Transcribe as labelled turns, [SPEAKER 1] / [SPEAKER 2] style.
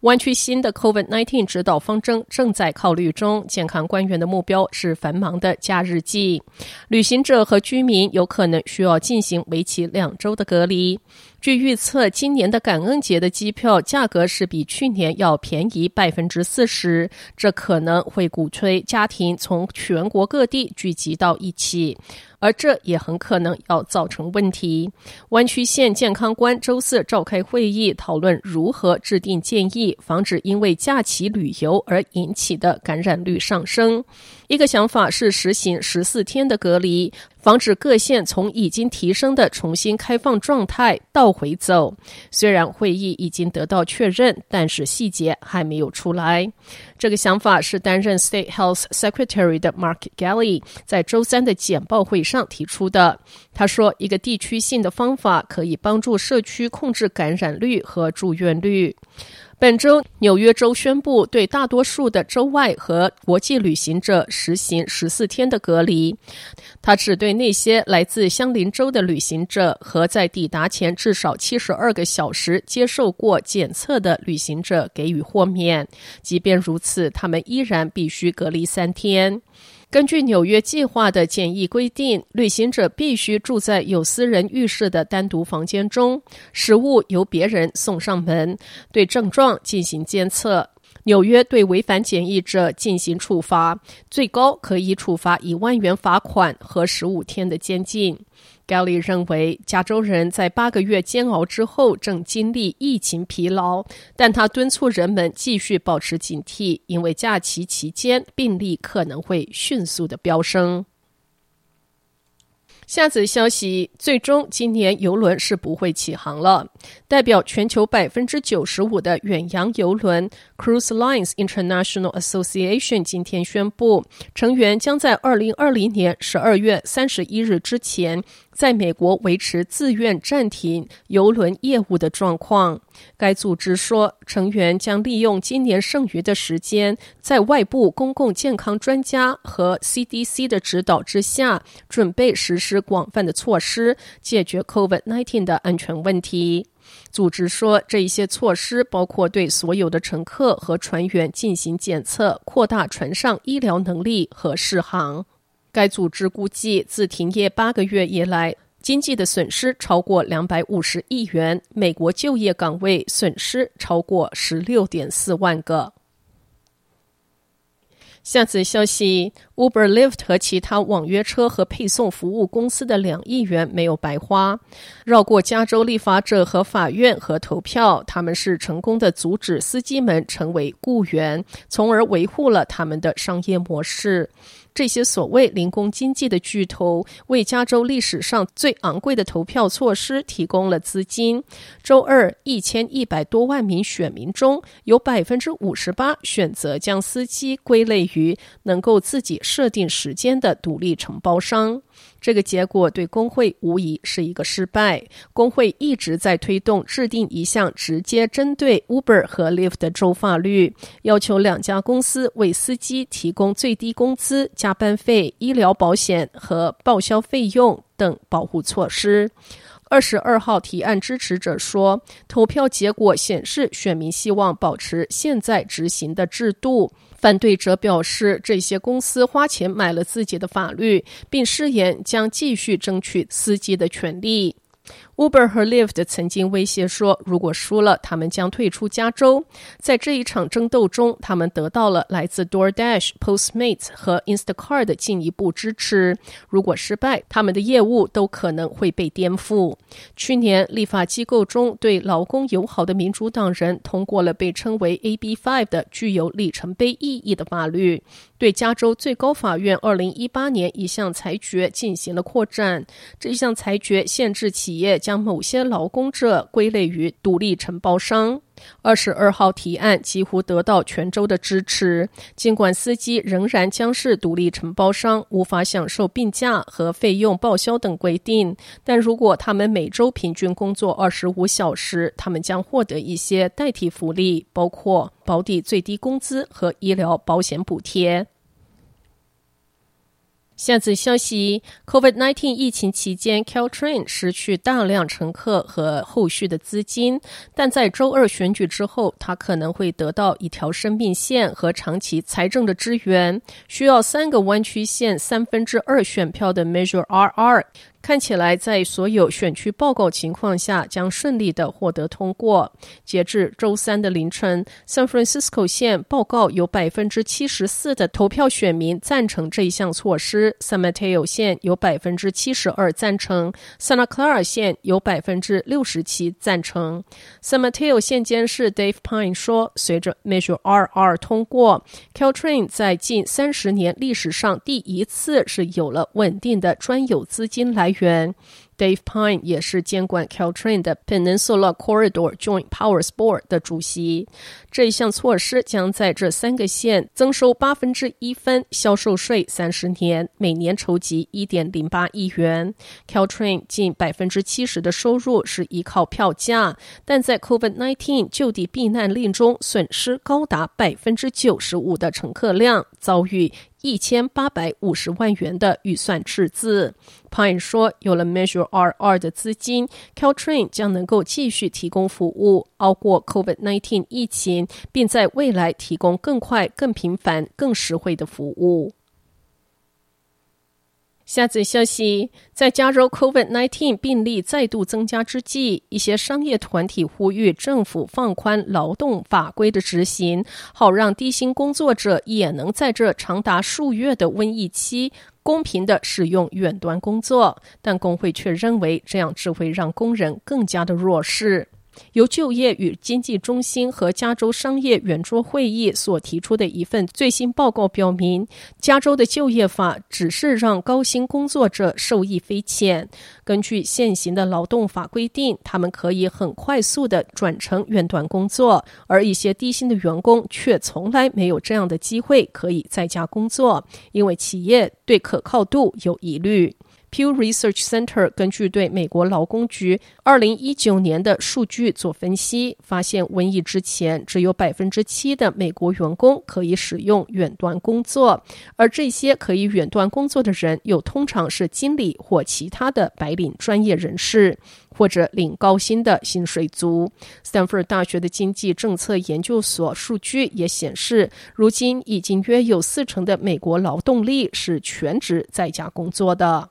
[SPEAKER 1] 湾区新的 COVID-19 指导方针正在考虑中，健康官员的目标是繁忙的假日季，旅行者和居民有可能需要进行为期两周的隔离。据预测，今年的感恩节的机票价格是比去年要便宜百分之四十，这可能会鼓吹家庭从全国各地聚集到一起。而这也很可能要造成问题。湾区县健康官周四召开会议，讨论如何制定建议，防止因为假期旅游而引起的感染率上升。一个想法是实行十四天的隔离，防止各县从已经提升的重新开放状态倒回走。虽然会议已经得到确认，但是细节还没有出来。这个想法是担任 State Health Secretary 的 Mark Galley 在周三的简报会上提出的。他说，一个地区性的方法可以帮助社区控制感染率和住院率。本周，纽约州宣布对大多数的州外和国际旅行者实行十四天的隔离。他只对那些来自相邻州的旅行者和在抵达前至少七十二个小时接受过检测的旅行者给予豁免。即便如此，他们依然必须隔离三天。根据纽约计划的检疫规定，旅行者必须住在有私人浴室的单独房间中，食物由别人送上门，对症状进行监测。纽约对违反检疫者进行处罚，最高可以处罚一万元罚款和十五天的监禁。Gail 认为，加州人在八个月煎熬之后正经历疫情疲劳，但他敦促人们继续保持警惕，因为假期期间病例可能会迅速的飙升。下则消息，最终今年邮轮是不会起航了。代表全球百分之九十五的远洋邮轮 Cruise Lines International Association 今天宣布，成员将在二零二零年十二月三十一日之前，在美国维持自愿暂停邮轮业务的状况。该组织说，成员将利用今年剩余的时间，在外部公共健康专家和 CDC 的指导之下，准备实施广泛的措施，解决 COVID-19 的安全问题。组织说，这一些措施包括对所有的乘客和船员进行检测，扩大船上医疗能力和适航。该组织估计，自停业八个月以来，经济的损失超过两百五十亿元，美国就业岗位损失超过十六点四万个。下次消息，Uber、Lyft 和其他网约车和配送服务公司的两亿元没有白花。绕过加州立法者和法院和投票，他们是成功的阻止司机们成为雇员，从而维护了他们的商业模式。这些所谓零工经济的巨头为加州历史上最昂贵的投票措施提供了资金。周二，一千一百多万名选民中有百分之五十八选择将司机归类于能够自己设定时间的独立承包商。这个结果对工会无疑是一个失败。工会一直在推动制定一项直接针对 Uber 和 Lyft 的州法律，要求两家公司为司机提供最低工资、加班费、医疗保险和报销费用等保护措施。二十二号提案支持者说，投票结果显示选民希望保持现在执行的制度。反对者表示，这些公司花钱买了自己的法律，并誓言将继续争取司机的权利。Uber 和 Lyft 曾经威胁说，如果输了，他们将退出加州。在这一场争斗中，他们得到了来自 DoorDash、Postmates 和 Instacart 的进一步支持。如果失败，他们的业务都可能会被颠覆。去年，立法机构中对劳工友好的民主党人通过了被称为 AB5 的具有里程碑意义的法律，对加州最高法院二零一八年一项裁决进行了扩展。这项裁决限制企业。将某些劳工者归类于独立承包商。二十二号提案几乎得到全州的支持，尽管司机仍然将是独立承包商，无法享受病假和费用报销等规定，但如果他们每周平均工作二十五小时，他们将获得一些代替福利，包括保底最低工资和医疗保险补贴。下次消息：COVID-19 疫情期间，Caltrain 失去大量乘客和后续的资金，但在周二选举之后，它可能会得到一条生命线和长期财政的支援。需要三个弯曲线三分之二选票的 Measure RR。看起来在所有选区报告情况下将顺利的获得通过。截至周三的凌晨，San Francisco 县报告有百分之七十四的投票选民赞成这一项措施；San Mateo 县有百分之七十二赞成；Santa Clara 县有百分之六十七赞成。San Mateo 县监事 Dave Pine 说：“随着 Measure RR 通过，Caltrain 在近三十年历史上第一次是有了稳定的专有资金来源。”员 Dave Pine 也是监管 Caltrain 的 Peninsula Corridor Joint Powers Board 的主席。这一项措施将在这三个县增收八分之一分销售税三十年，每年筹集一点零八亿元。Caltrain 近百分之七十的收入是依靠票价，但在 COVID-19 就地避难令中损失高达百分之九十五的乘客量，遭遇。一千八百五十万元的预算赤字。Pine 说：“有了 Measure RR 的资金，Caltrain 将能够继续提供服务，熬过 COVID-19 疫情，并在未来提供更快、更频繁、更实惠的服务。”下则消息，在加州 COVID-19 病例再度增加之际，一些商业团体呼吁政府放宽劳动法规的执行，好让低薪工作者也能在这长达数月的瘟疫期公平地使用远端工作。但工会却认为，这样只会让工人更加的弱势。由就业与经济中心和加州商业圆桌会议所提出的一份最新报告表明，加州的就业法只是让高薪工作者受益匪浅。根据现行的劳动法规定，他们可以很快速地转成远端工作，而一些低薪的员工却从来没有这样的机会可以在家工作，因为企业对可靠度有疑虑。Pew Research Center 根据对美国劳工局二零一九年的数据做分析，发现瘟疫之前只有百分之七的美国员工可以使用远端工作，而这些可以远端工作的人又通常是经理或其他的白领专业人士，或者领高薪的薪水族。斯坦福大学的经济政策研究所数据也显示，如今已经约有四成的美国劳动力是全职在家工作的。